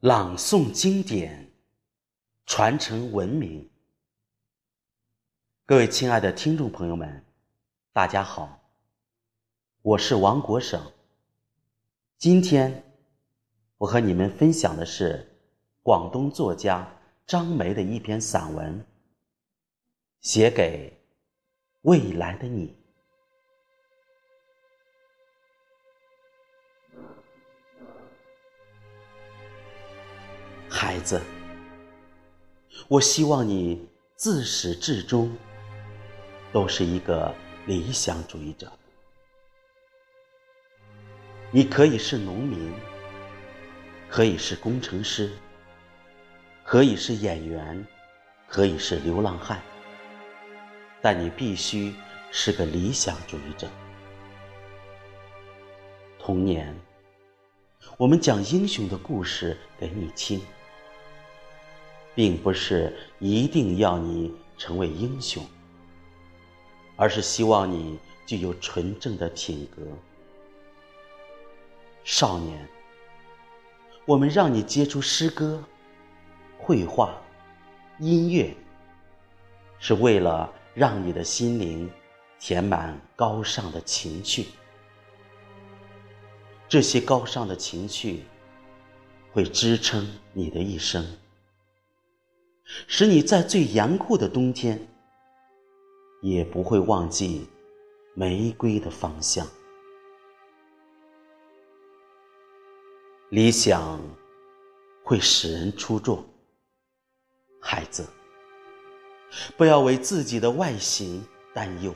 朗诵经典，传承文明。各位亲爱的听众朋友们，大家好，我是王国省。今天我和你们分享的是广东作家张梅的一篇散文，写给未来的你。孩子，我希望你自始至终都是一个理想主义者。你可以是农民，可以是工程师，可以是演员，可以是流浪汉，但你必须是个理想主义者。童年，我们讲英雄的故事给你听。并不是一定要你成为英雄，而是希望你具有纯正的品格。少年，我们让你接触诗歌、绘画、音乐，是为了让你的心灵填满高尚的情趣。这些高尚的情趣会支撑你的一生。使你在最严酷的冬天，也不会忘记玫瑰的芳香。理想会使人出众，孩子，不要为自己的外形担忧。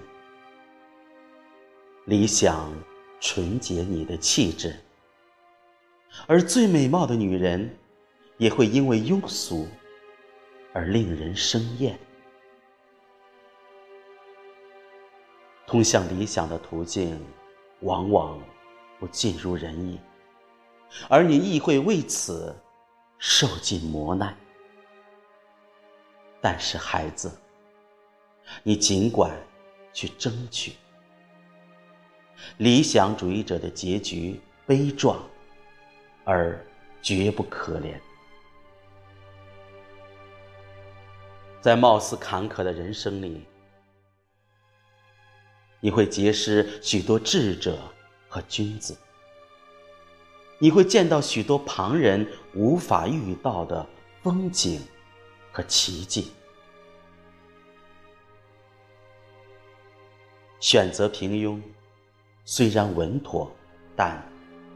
理想纯洁你的气质，而最美貌的女人，也会因为庸俗。而令人生厌。通向理想的途径，往往不尽如人意，而你亦会为此受尽磨难。但是，孩子，你尽管去争取。理想主义者的结局悲壮，而绝不可怜。在貌似坎坷的人生里，你会结识许多智者和君子，你会见到许多旁人无法遇到的风景和奇迹。选择平庸，虽然稳妥，但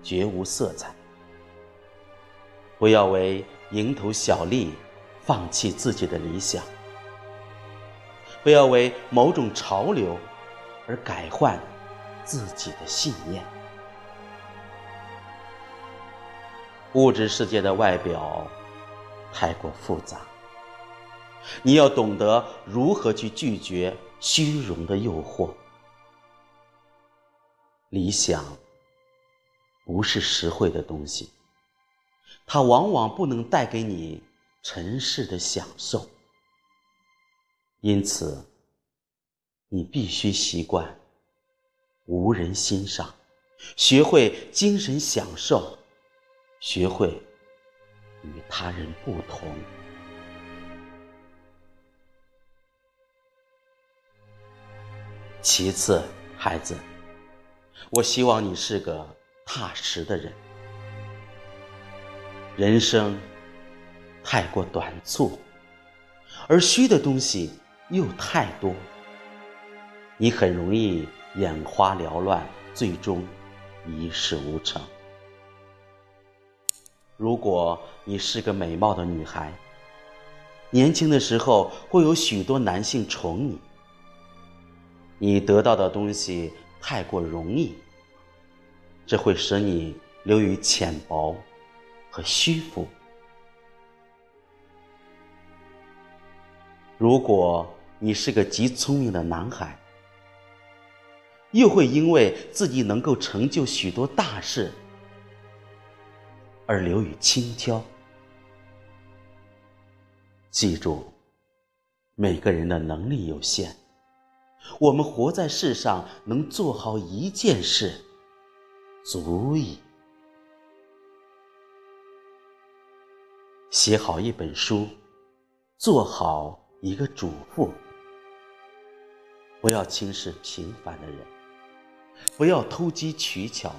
绝无色彩。不要为蝇头小利放弃自己的理想。不要为某种潮流而改换自己的信念。物质世界的外表太过复杂，你要懂得如何去拒绝虚荣的诱惑。理想不是实惠的东西，它往往不能带给你尘世的享受。因此，你必须习惯无人欣赏，学会精神享受，学会与他人不同。其次，孩子，我希望你是个踏实的人。人生太过短促，而虚的东西。又太多，你很容易眼花缭乱，最终一事无成。如果你是个美貌的女孩，年轻的时候会有许多男性宠你，你得到的东西太过容易，这会使你流于浅薄和虚浮。如果你是个极聪明的男孩，又会因为自己能够成就许多大事而流于轻佻。记住，每个人的能力有限，我们活在世上能做好一件事，足矣。写好一本书，做好一个主妇。不要轻视平凡的人，不要偷机取巧，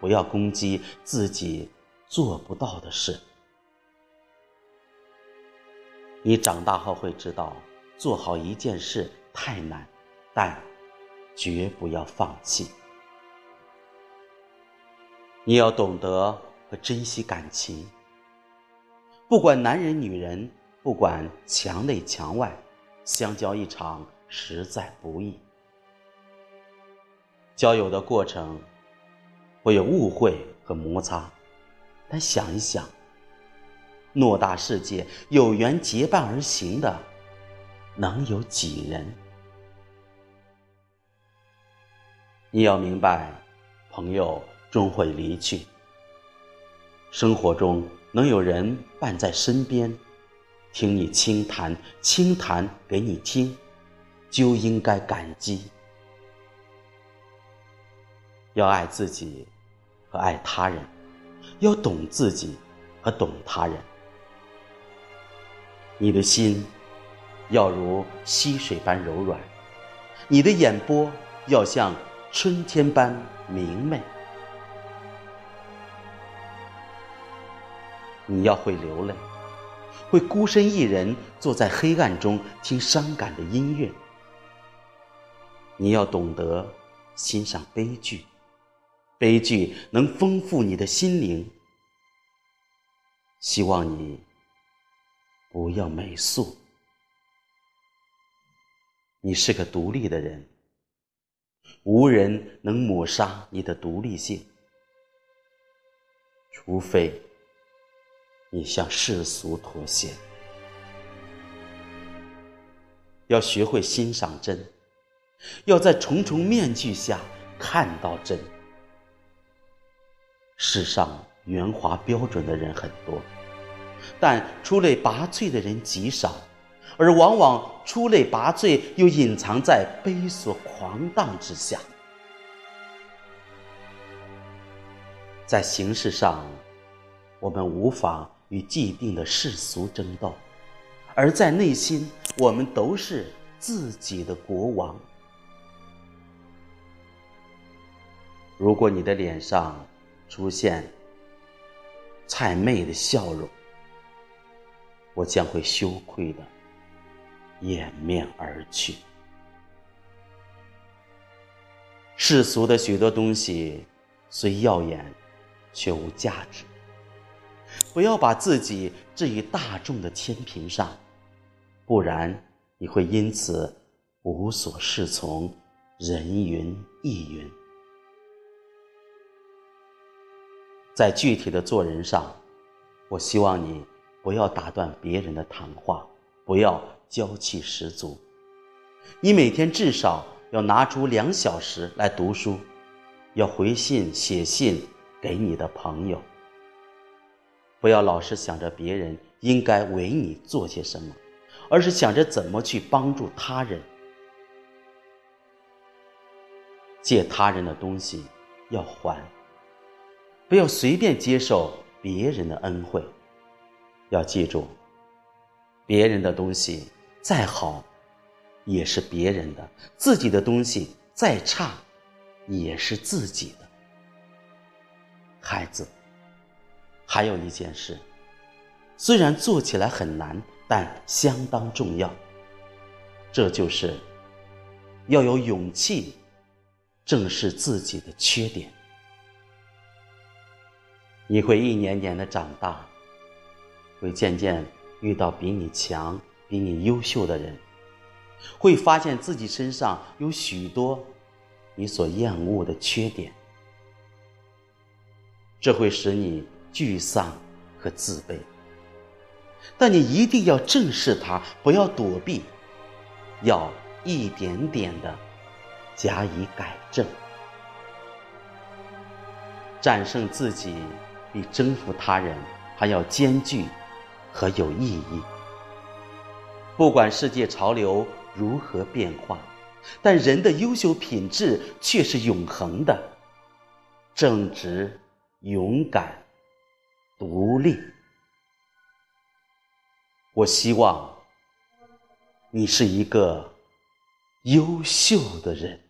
不要攻击自己做不到的事。你长大后会知道，做好一件事太难，但绝不要放弃。你要懂得和珍惜感情，不管男人女人，不管墙内墙外，相交一场实在不易。交友的过程会有误会和摩擦，但想一想。偌大世界，有缘结伴而行的，能有几人？你要明白，朋友终会离去。生活中能有人伴在身边，听你轻谈，轻谈给你听，就应该感激。要爱自己和爱他人，要懂自己和懂他人。你的心要如溪水般柔软，你的眼波要像春天般明媚。你要会流泪，会孤身一人坐在黑暗中听伤感的音乐。你要懂得欣赏悲剧，悲剧能丰富你的心灵。希望你。不要美素，你是个独立的人，无人能抹杀你的独立性，除非你向世俗妥协。要学会欣赏真，要在重重面具下看到真。世上圆滑标准的人很多。但出类拔萃的人极少，而往往出类拔萃又隐藏在悲所狂荡之下。在形式上，我们无法与既定的世俗争斗；而在内心，我们都是自己的国王。如果你的脸上出现谄媚的笑容，我将会羞愧的掩面而去。世俗的许多东西虽耀眼，却无价值。不要把自己置于大众的天平上，不然你会因此无所适从，人云亦云。在具体的做人上，我希望你。不要打断别人的谈话，不要娇气十足。你每天至少要拿出两小时来读书，要回信写信给你的朋友。不要老是想着别人应该为你做些什么，而是想着怎么去帮助他人。借他人的东西要还，不要随便接受别人的恩惠。要记住，别人的东西再好，也是别人的；自己的东西再差，也是自己的。孩子，还有一件事，虽然做起来很难，但相当重要。这就是要有勇气正视自己的缺点。你会一年年的长大。会渐渐遇到比你强、比你优秀的人，会发现自己身上有许多你所厌恶的缺点，这会使你沮丧和自卑。但你一定要正视它，不要躲避，要一点点的加以改正。战胜自己比征服他人还要艰巨。和有意义。不管世界潮流如何变化，但人的优秀品质却是永恒的：正直、勇敢、独立。我希望你是一个优秀的人。